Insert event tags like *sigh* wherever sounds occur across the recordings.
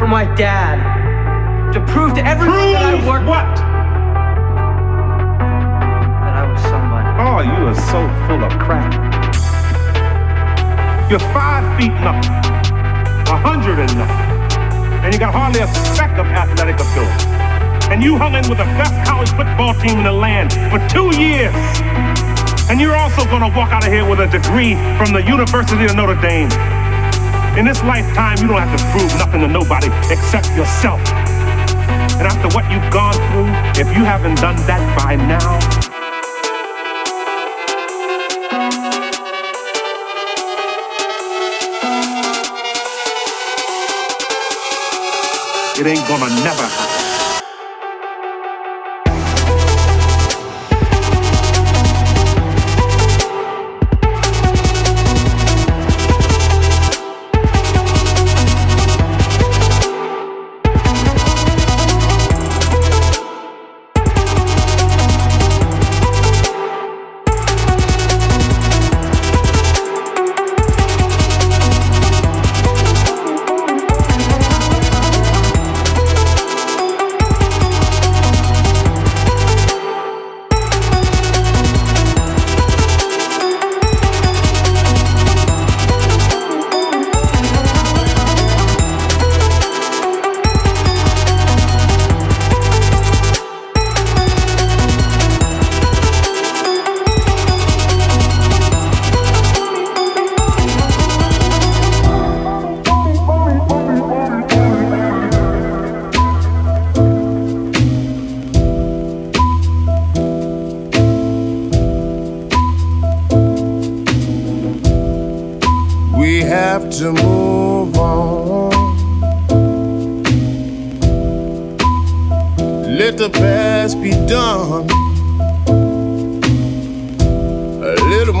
for my dad. To prove to everyone prove that I worked. What? That I was somebody. Oh, you are so full of crap. You're five feet nothing. A hundred and nothing and you got hardly a speck of athletic ability. And you hung in with the best college football team in the land for two years. And you're also gonna walk out of here with a degree from the University of Notre Dame. In this lifetime, you don't have to prove nothing to nobody except yourself. And after what you've gone through, if you haven't done that by now, It ain't gonna never happen.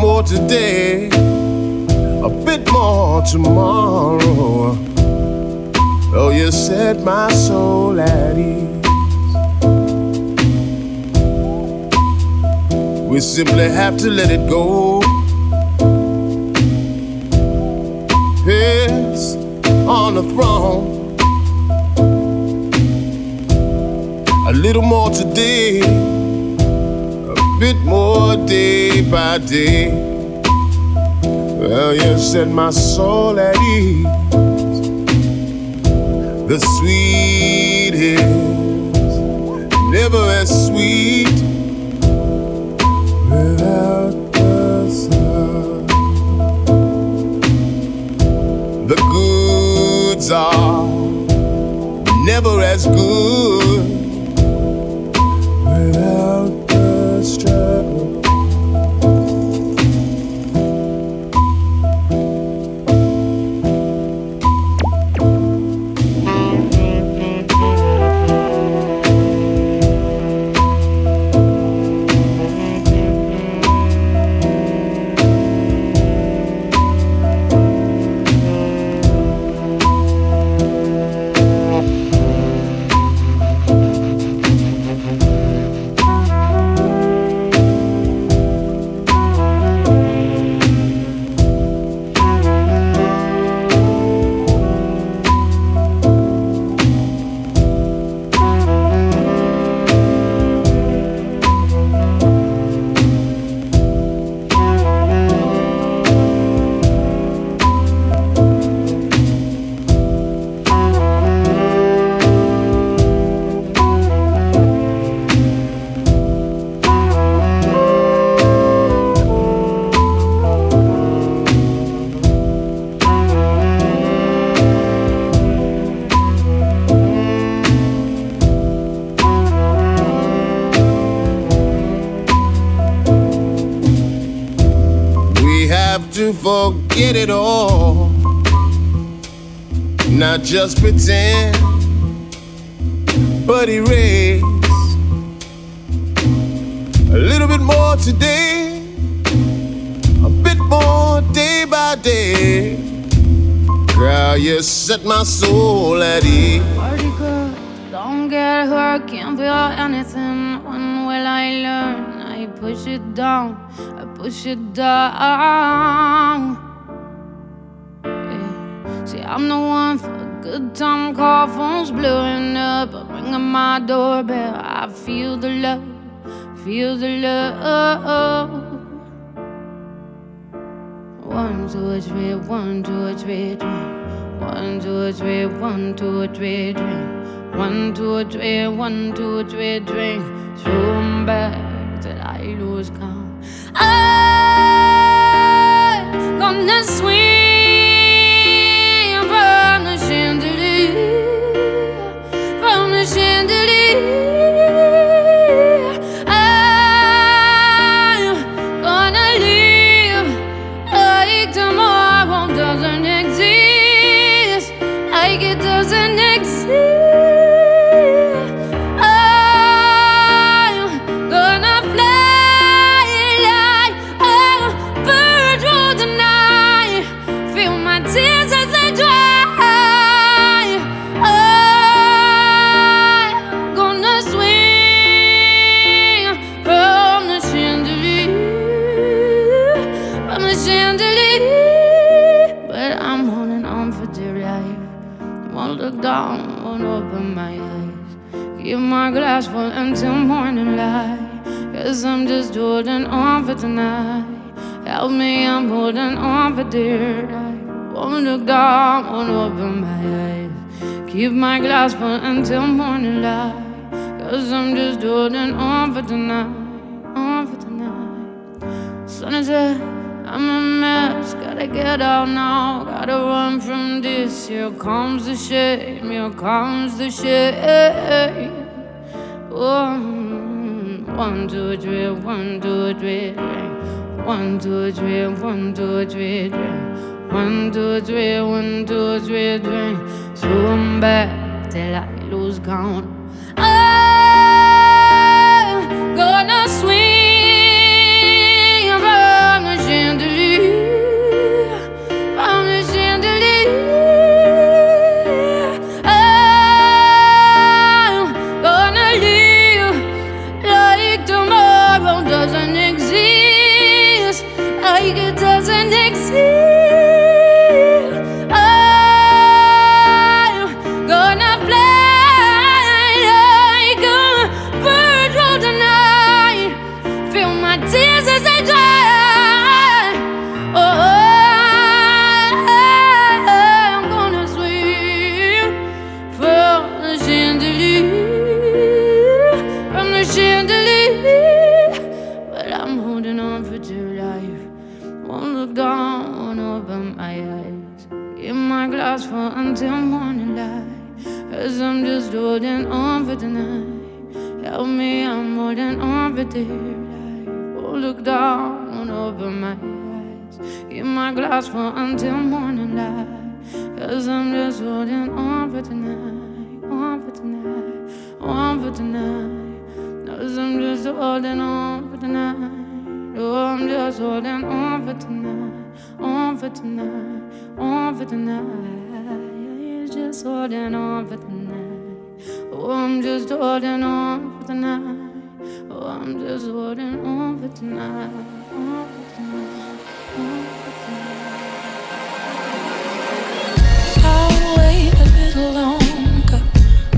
More today, a bit more tomorrow. Oh, you set my soul at ease. We simply have to let it go. Yes, on the throne. A little more today, bit more day by day. Well, you set my soul at ease. The sweet is never as sweet without the sun. The goods are never as good forget it all. Not just pretend, but erase. A little bit more today, a bit more day by day. Girl, you set my soul at ease. Party girl, don't get hurt, can't feel anything. When will I learn? I push it down, I push it down. Time call, phone's blowing up. I'm ringing my doorbell. I feel the love, feel the love. One, two, three, one, two, three, drink. One, two, three, one, two, three, drink. One, two, three, one, two, three, drink. Throw 'em back till I lose count. I'm gonna swing from the chandelier. Glass full until morning light. Cause I'm just holding on for tonight. On for tonight. Sun is up, I'm a mess. Gotta get out now. Gotta run from this. Here comes the shame. Here comes the shame. One, one, two, three, one, two, three, three. One, two, three, one, two, three, three. One, two, three, one, two, three, three. Zoom back till I lose count. I'm gonna swing glass for until morning light. Cause I'm just holding on for tonight. Help me, I'm holding on for dear life. Won't look down, open my eyes. In my glass for until morning light. Cause I'm just holding on for tonight. On for tonight. On for tonight. Cause I'm just holding on for tonight. Oh, I'm just holding on for tonight. On for tonight. On for tonight. Just holding on for tonight. Oh, I'm just holding on for tonight. Oh, I'm just holding on for tonight. On for tonight. On for tonight. I'll wait a little longer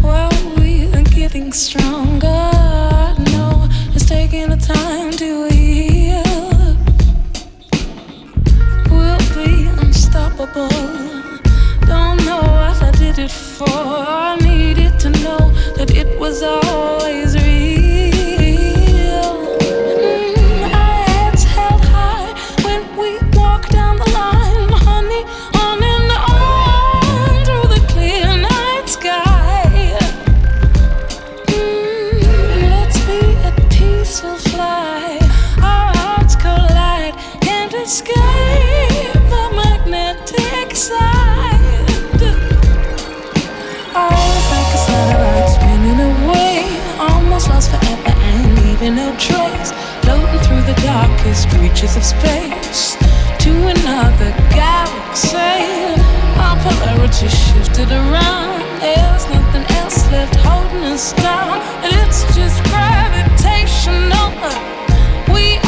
while we are getting stronger. I know it's taking the time to heal. Unstoppable. Don't know what I did it for. I needed to know that it was always real. Darkest reaches of space to another galaxy. Our polarity shifted around. There's nothing else left holding us down. It's just gravitational. We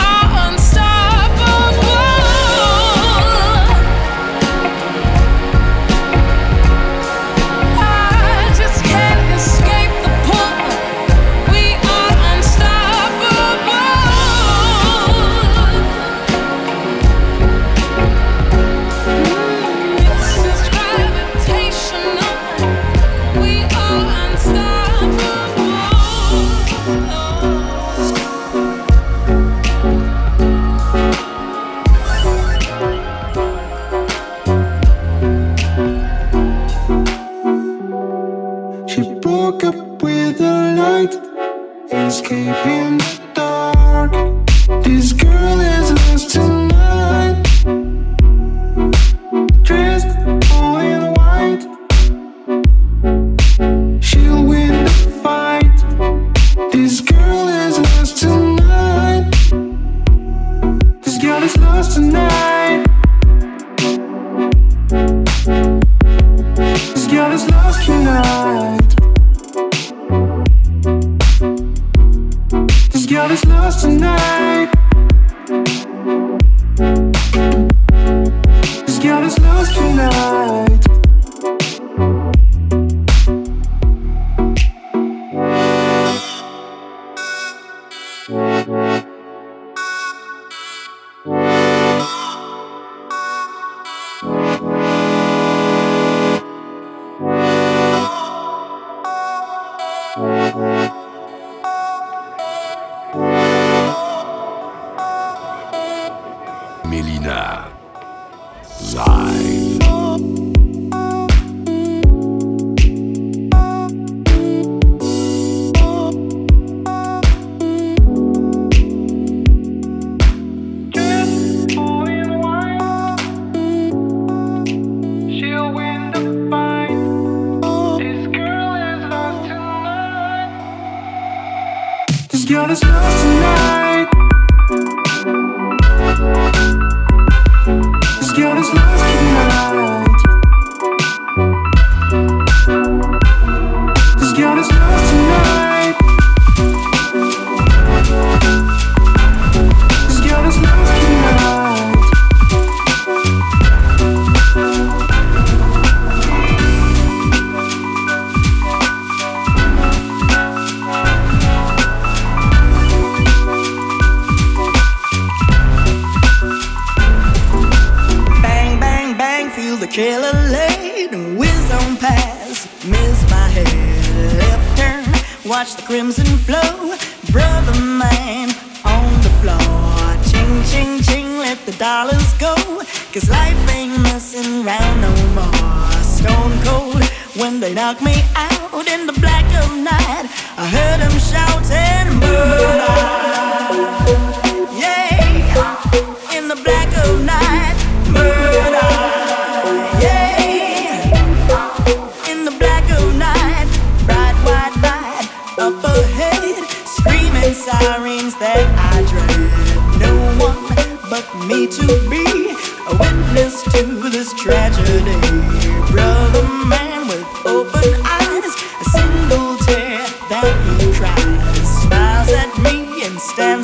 chasing up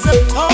just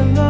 enjoy.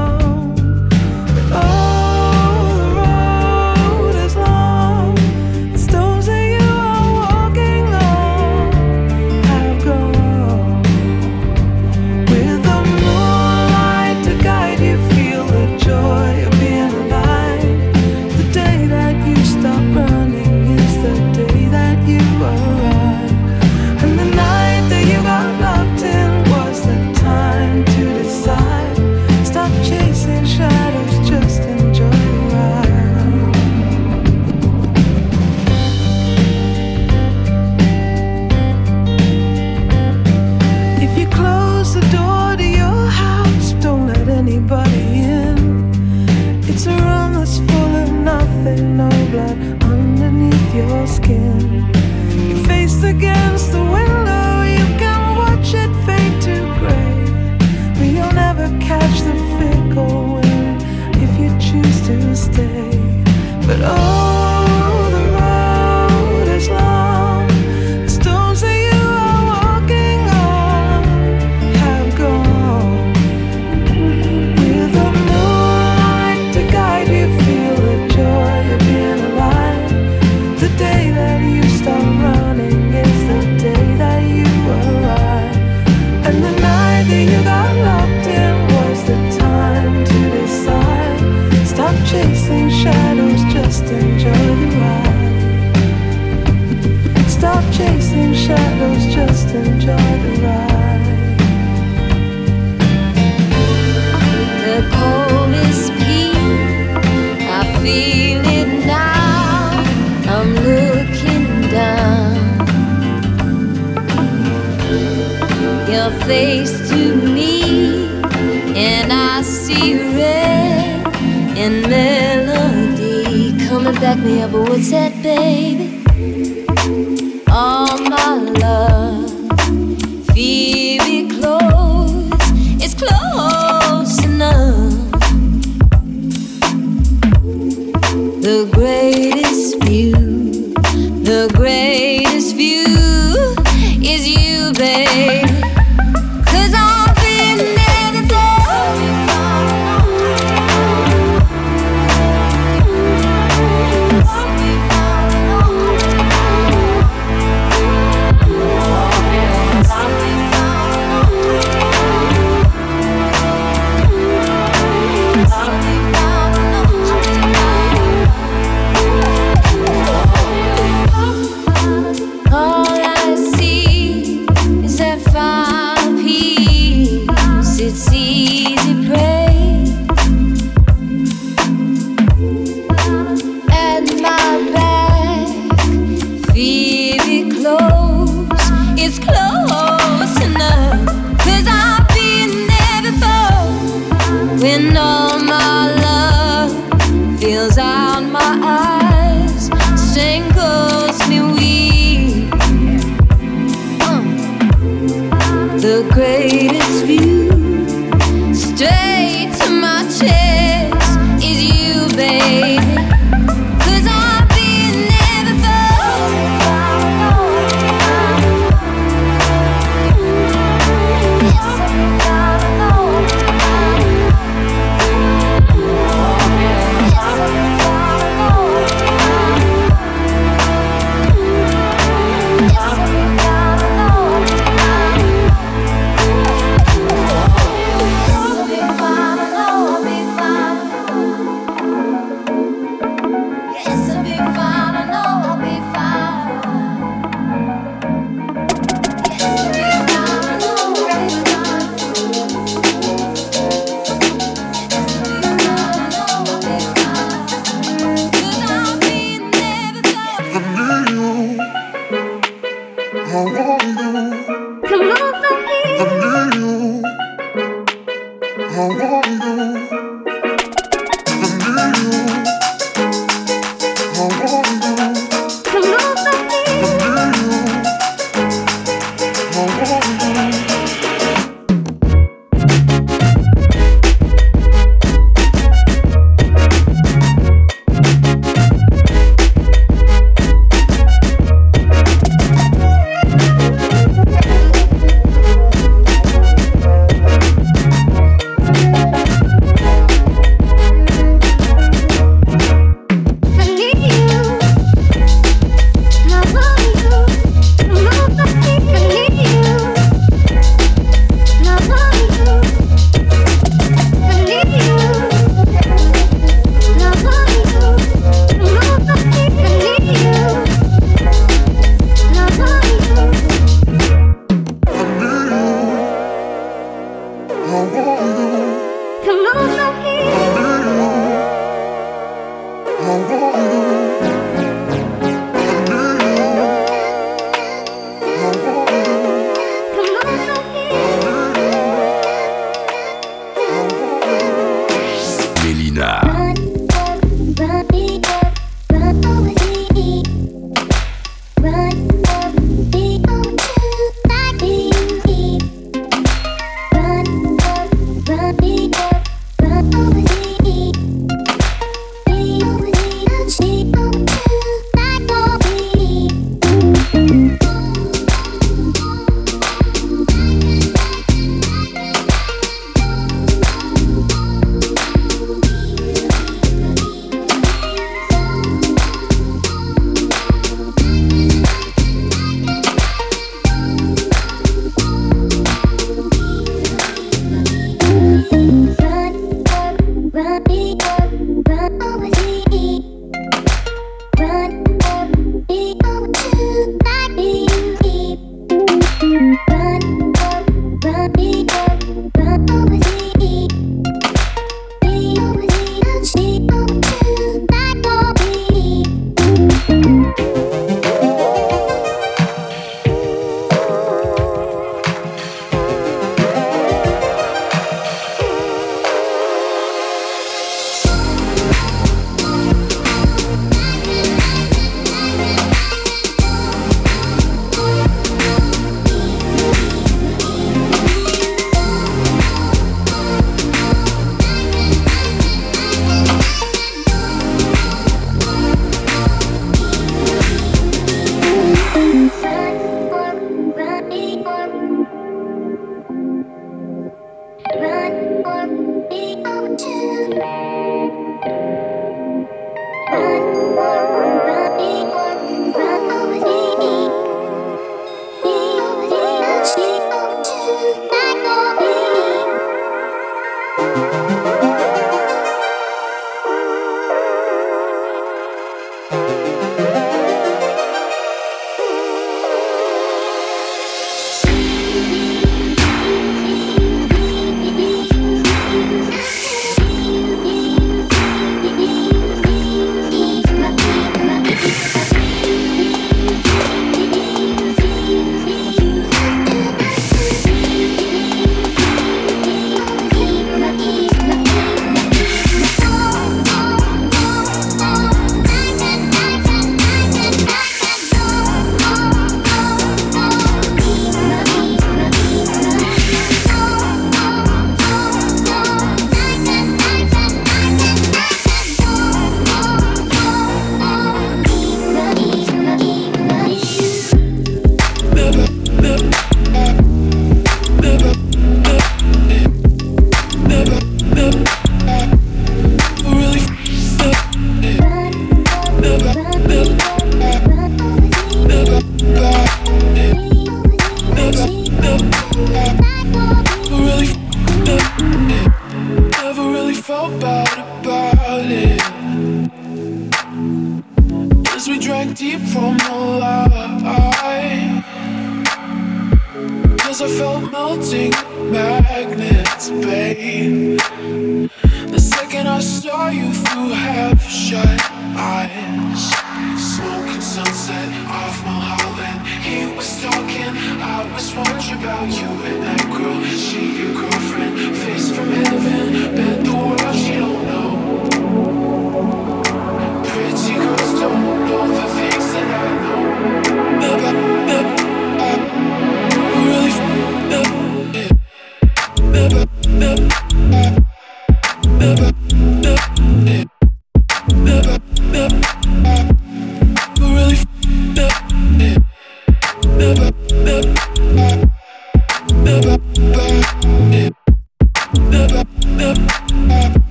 face to me, and I see red and melody coming back me up. But what's that, baby? All my love.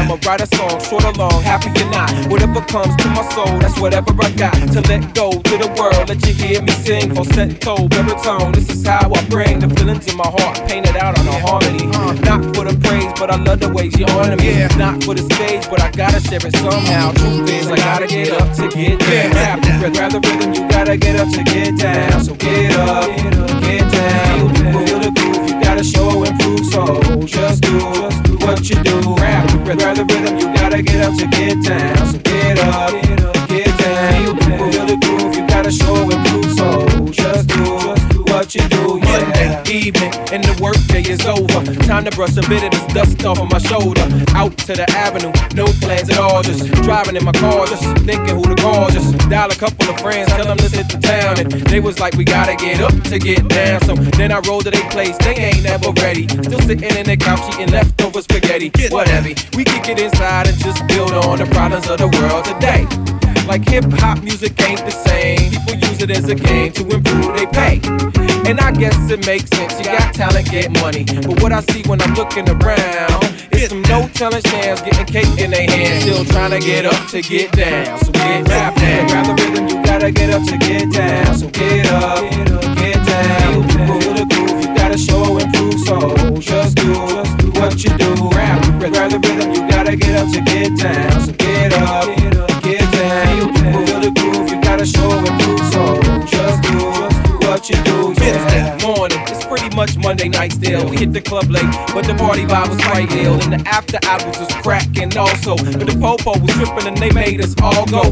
I'ma write a song, short or long, happy or not. Whatever comes to my soul, that's whatever I got. To let go to the world, let you hear me sing. Falsetto, baritone, this is how I bring the feelings in my heart, painted out on a harmony. Not for the praise, but I love the way you honor me. Not for the stage, but I gotta share it somehow. Truth is, I gotta get up to get down. Rap, the rhythm, you gotta get up to get down. So get up, get down. Feel the groove, you gotta show and prove so. Just do what you do. Rap, grab the rhythm, you gotta get up to get down. So get up, get down. And the workday is over. Time to brush a bit of this dust off of my shoulder. Out to the avenue, no plans at all. Just driving in my car, just thinking who to call. Just dial a couple of friends, tell them let's hit the town. And they was like, we gotta get up to get down. So then I rolled to their place, they ain't never ready. Still sitting in the couch eating leftover spaghetti. Whatever, we kick it inside and just build on the problems of the world today. Like hip hop music ain't the same. People use it as a game to improve their pay. And I guess it makes sense. You got talent, get money. But what I see when I'm looking around is some no talent shams getting cake in their hands. Still trying to get up to get down. So get rap down. Grab the rhythm, you gotta get up to get down. So get up, get down. Feel the groove, you gotta show and prove. So just do what you do. Rap, grab the rhythm, you gotta get up to get down. So get up gotta show and prove so. Just do what you do, yeah. Morning, it's pretty much Monday night still. We hit the club late, but the party vibe was quite ill. And the after hours was cracking also. But the popo was tripping and they made us all go.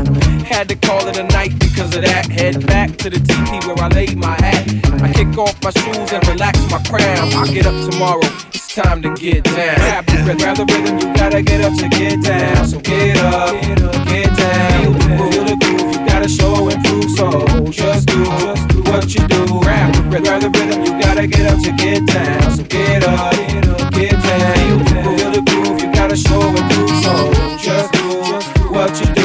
Had to call it a night because of that. Head back to the TP where I laid my hat. I kick off my shoes and relax my crown. I'll get up tomorrow. Time to get down. Grab the rhythm, you gotta get up to get down. So get up, get down. Feel the groove, you gotta show and prove. So just do just do what you do. Grab the rhythm, you gotta get up to get down. So get up, get down. Feel the groove, you gotta show and prove. So just do, just do what you do.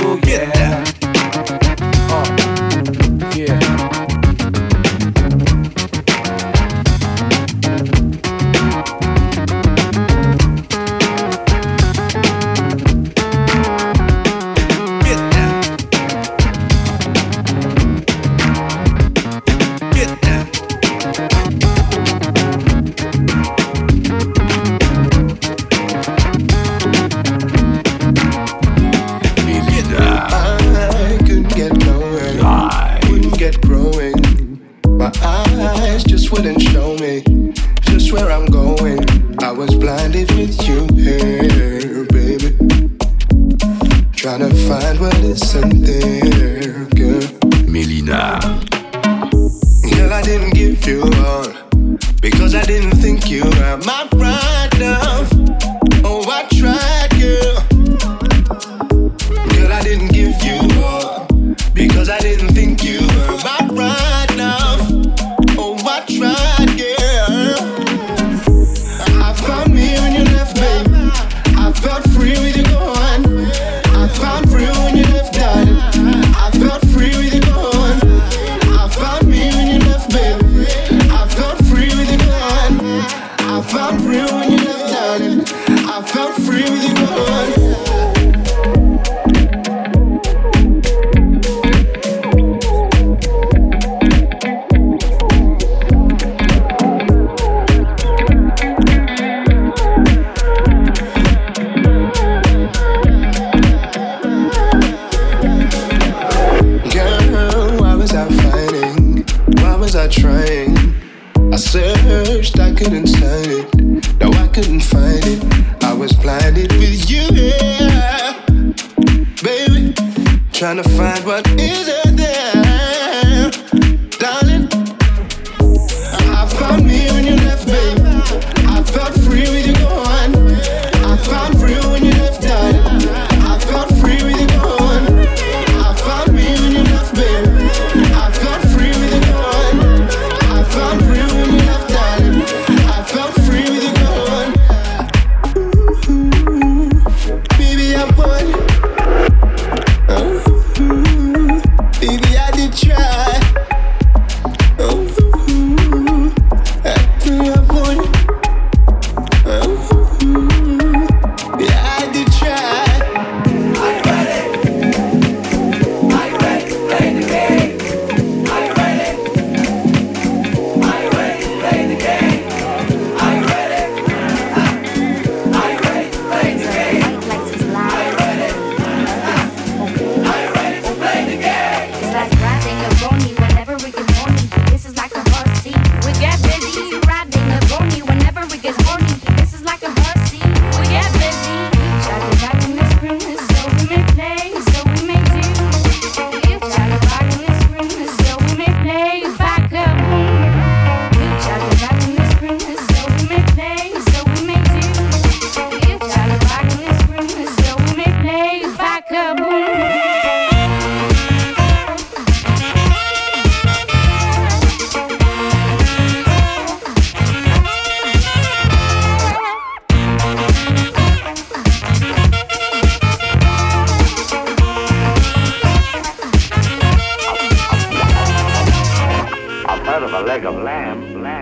trying to find what is it?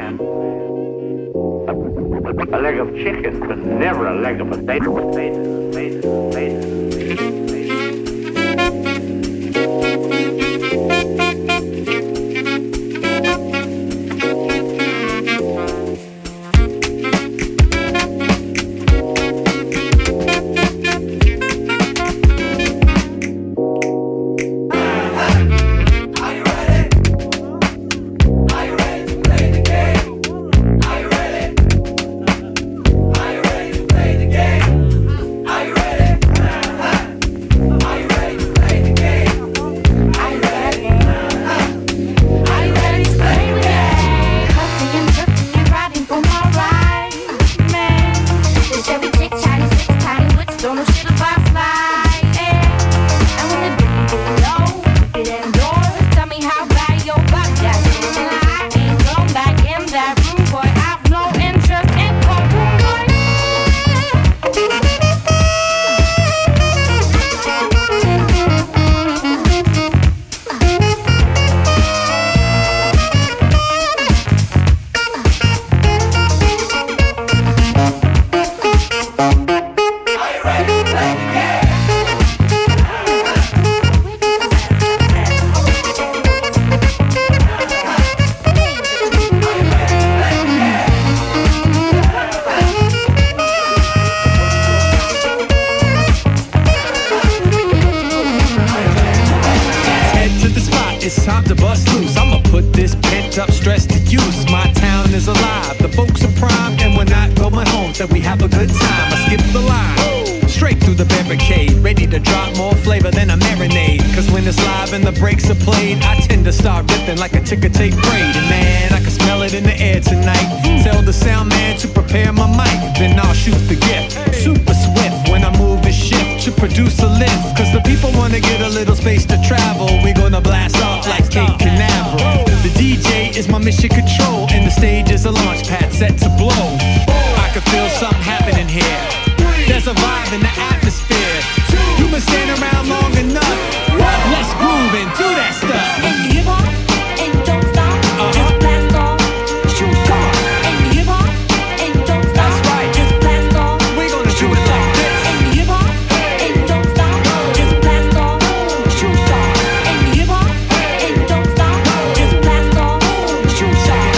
man. A, a leg of chicken was never a leg of a potato. potato, potato, potato. And the breaks are played, I tend to start ripping like a ticker tape braid. And man, I can smell it in the air tonight. Tell the sound man to prepare my mic, then I'll shoot the gift. Super swift when I move and shift to produce a lift. Cause the people wanna get a little space to travel. we gonna blast off like Cape Canaveral. The DJ is my mission control, and the stage is a launch pad set to blow. I can feel something happening here. There's a vibe in the atmosphere. You've been standing around long enough. Let's groove and do that stuff. And hip hop and don't stop. Uh-huh. Just blast off. Shoot off. And hip hop and don't stop. That's right. Just blast off. We gonna do it like this. And hip hop and don't stop. Just blast off. Shoot off. And hip hop and don't stop. Just blast off. Shoot off.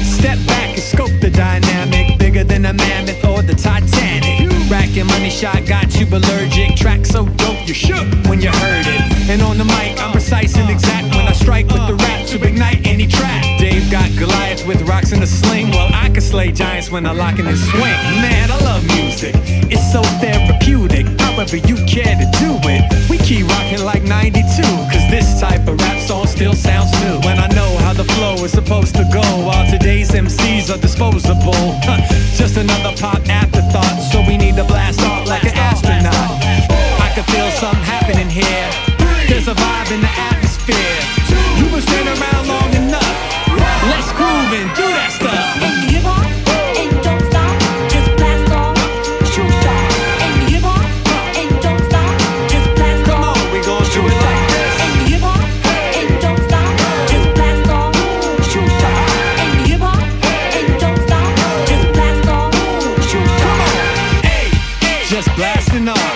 Step back and scope the dynamic. Bigger than a mammoth or the Titanic. Racking money shot got you allergic. Track so dope you shook when you heard it. And on the mic, I'm precise and exact when I strike with the rap to ignite any track. Dave got Goliath with rocks in a sling. Well, I can slay giants when I lock in and swing. Man, I love music. It's so therapeutic. However you care to do it. We keep rocking like 92. Cause this type of rap song still sounds new. When I know how the flow is supposed to go. While today's MCs are disposable. *laughs* Just another pop afterthought. So we need to blast off like an here. There's a vibe in the atmosphere. You've been standing around long enough. Let's groove and do that stuff. And hip hop and don't stop. Just blast off. Shoe shot And give up and don't stop Just blast off Come on, we go through it like this. And you walk and don't stop. Just blast off. Shoot. Just blast all. Just blasting off.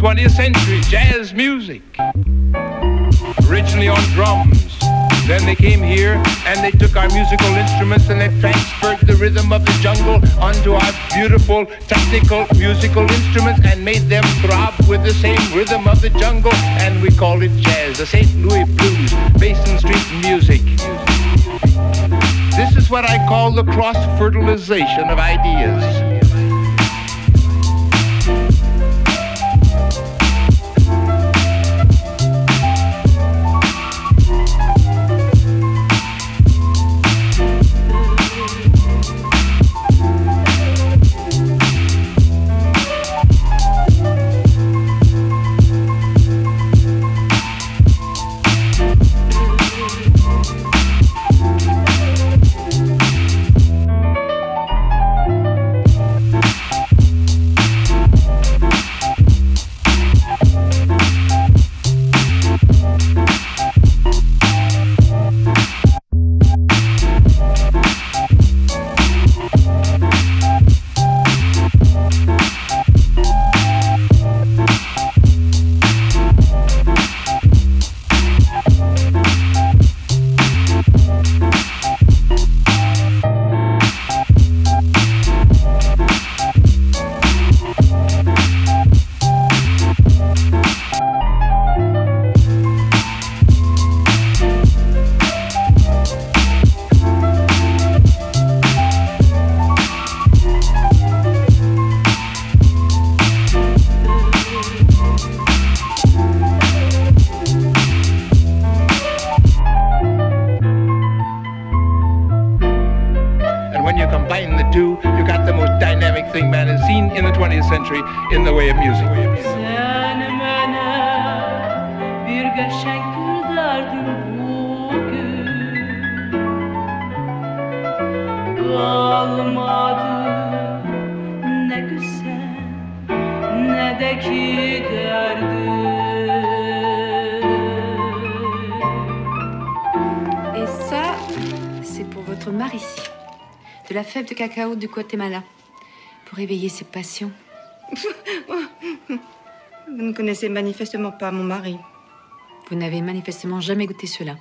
20th century, jazz music. Originally on drums. Then they came here and they took our musical instruments and they transferred the rhythm of the jungle onto our beautiful technical musical instruments and made them throb with the same rhythm of the jungle and we call it jazz, the St. Louis blues, Basin Street music. This is what I call the cross-fertilization of ideas. Cacao du Guatemala pour éveiller ses passions. *laughs* Vous ne connaissez manifestement pas mon mari. Vous n'avez manifestement jamais goûté cela.